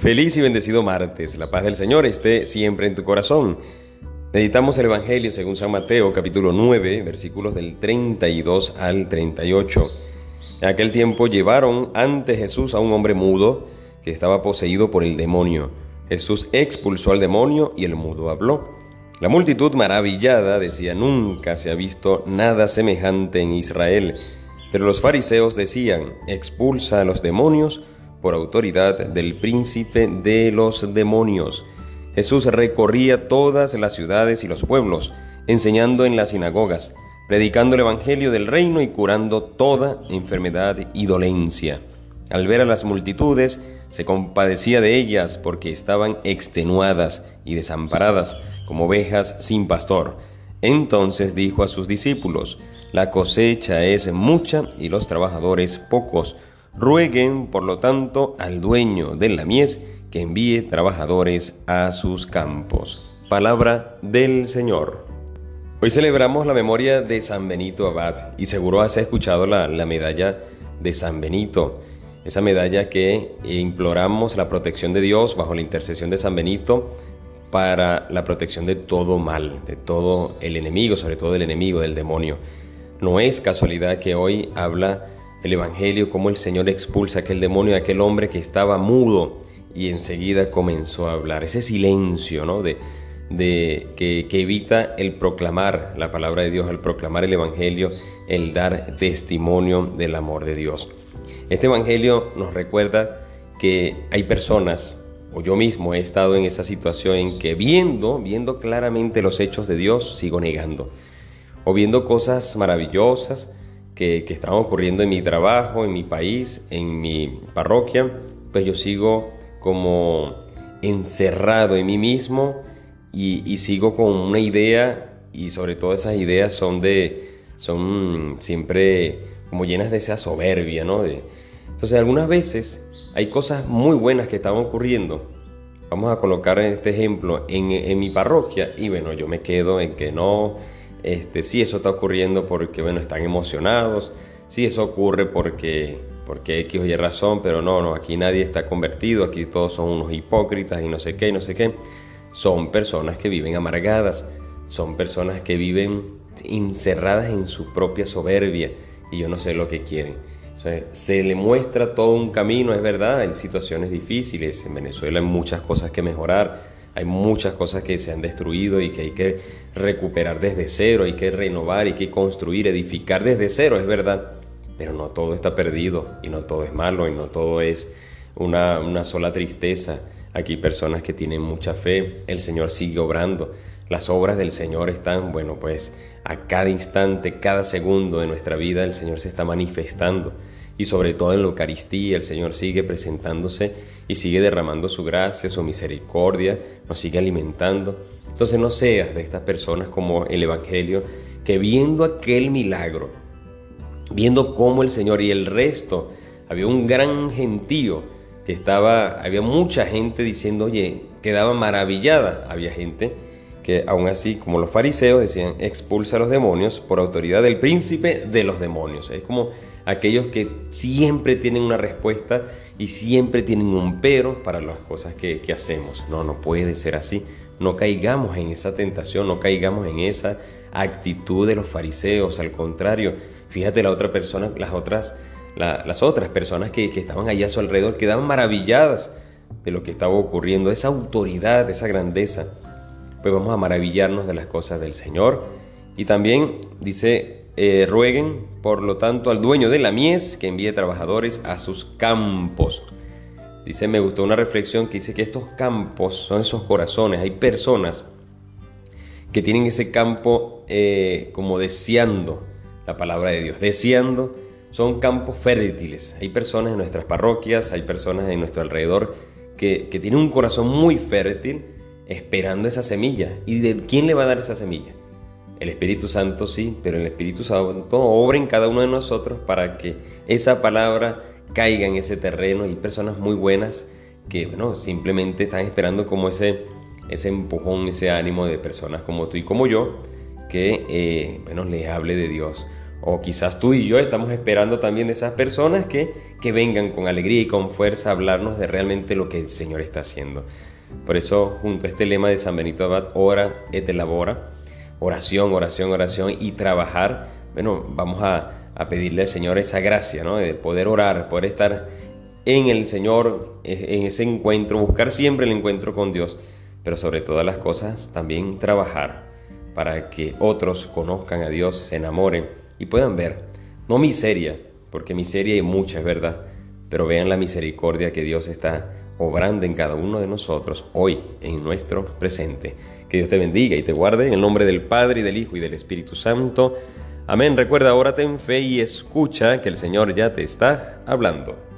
Feliz y bendecido martes. La paz del Señor esté siempre en tu corazón. Meditamos el Evangelio según San Mateo capítulo 9 versículos del 32 al 38. En aquel tiempo llevaron ante Jesús a un hombre mudo que estaba poseído por el demonio. Jesús expulsó al demonio y el mudo habló. La multitud maravillada decía, nunca se ha visto nada semejante en Israel. Pero los fariseos decían, expulsa a los demonios por autoridad del príncipe de los demonios. Jesús recorría todas las ciudades y los pueblos, enseñando en las sinagogas, predicando el Evangelio del reino y curando toda enfermedad y dolencia. Al ver a las multitudes, se compadecía de ellas porque estaban extenuadas y desamparadas como ovejas sin pastor. Entonces dijo a sus discípulos, La cosecha es mucha y los trabajadores pocos. Rueguen, por lo tanto, al dueño de la mies que envíe trabajadores a sus campos. Palabra del Señor. Hoy celebramos la memoria de San Benito Abad y seguro has escuchado la, la medalla de San Benito, esa medalla que imploramos la protección de Dios bajo la intercesión de San Benito para la protección de todo mal, de todo el enemigo, sobre todo del enemigo, del demonio. No es casualidad que hoy habla el Evangelio, cómo el Señor expulsa aquel demonio, aquel hombre que estaba mudo y enseguida comenzó a hablar. Ese silencio, ¿no? De, de que, que, evita el proclamar la palabra de Dios, el proclamar el Evangelio, el dar testimonio del amor de Dios. Este Evangelio nos recuerda que hay personas, o yo mismo he estado en esa situación en que viendo, viendo claramente los hechos de Dios, sigo negando. O viendo cosas maravillosas, que, que ocurriendo en mi trabajo, en mi país, en mi parroquia, pues yo sigo como encerrado en mí mismo y, y, sigo con una idea y sobre todo esas ideas son de son siempre como llenas de esa soberbia, ¿no? De, entonces algunas veces hay cosas muy buenas que están ocurriendo. Vamos a colocar este ejemplo en, en mi parroquia y bueno, yo me quedo en que no, este, sí, eso está ocurriendo porque, bueno, están emocionados, sí, eso ocurre porque, porque X o Y razón, pero no, no, aquí nadie está convertido, aquí todos son unos hipócritas y no sé qué, no sé qué. Son personas que viven amargadas, son personas que viven encerradas en su propia soberbia y yo no sé lo que quieren. Se le muestra todo un camino, es verdad, hay situaciones difíciles, en Venezuela hay muchas cosas que mejorar, hay muchas cosas que se han destruido y que hay que recuperar desde cero, hay que renovar, hay que construir, edificar desde cero, es verdad. Pero no todo está perdido y no todo es malo y no todo es una, una sola tristeza. Aquí personas que tienen mucha fe, el Señor sigue obrando. Las obras del Señor están, bueno, pues a cada instante, cada segundo de nuestra vida el Señor se está manifestando y sobre todo en la Eucaristía el Señor sigue presentándose y sigue derramando su gracia, su misericordia, nos sigue alimentando. Entonces no seas de estas personas como el Evangelio que viendo aquel milagro, viendo cómo el Señor y el resto, había un gran gentío que estaba, había mucha gente diciendo, oye, quedaba maravillada, había gente que aún así, como los fariseos decían, expulsa a los demonios por autoridad del príncipe de los demonios. Es como aquellos que siempre tienen una respuesta y siempre tienen un pero para las cosas que, hacemos. No, no puede ser así. No caigamos en esa tentación, no caigamos en esa actitud de los fariseos. Al contrario, fíjate la otra persona, las otras, la, las otras personas que, que estaban allá a su alrededor quedaban maravilladas de lo que estaba ocurriendo, esa autoridad, esa grandeza. Pues vamos a maravillarnos de las cosas del Señor. Y también dice eh, rueguen, por lo tanto, al dueño de la mies que envíe trabajadores a sus campos. Dice, me gustó una reflexión que dice que estos campos son esos corazones. Hay personas que tienen ese campo eh, como deseando la palabra de Dios, deseando, son campos fértiles. Hay personas en nuestras parroquias, hay personas en nuestro alrededor que, que tienen un corazón muy fértil esperando esa semilla. ¿Y de quién le va a dar esa semilla? El Espíritu Santo sí, pero el Espíritu Santo obra en cada uno de nosotros para que esa palabra caiga en ese terreno. Y personas muy buenas que bueno, simplemente están esperando como ese, ese empujón, ese ánimo de personas como tú y como yo, que eh, bueno, les hable de Dios. O quizás tú y yo estamos esperando también de esas personas que, que vengan con alegría y con fuerza a hablarnos de realmente lo que el Señor está haciendo. Por eso, junto a este lema de San Benito Abad, ora et elabora, oración, oración, oración y trabajar, bueno, vamos a, pedirle al Señor esa gracia, ¿no? De poder orar, poder estar en el Señor, en ese encuentro, buscar siempre el encuentro con Dios, pero sobre todas las cosas también trabajar para que otros conozcan a Dios, se enamoren y puedan ver, no miseria, porque miseria hay mucha, verdad, pero vean la misericordia que Dios está obrando en cada uno de nosotros hoy, en nuestro presente. Que Dios te bendiga y te guarde en el nombre del Padre y del Hijo y del Espíritu Santo. Amén. Recuerda, ahora ten fe y escucha que el Señor ya te está hablando.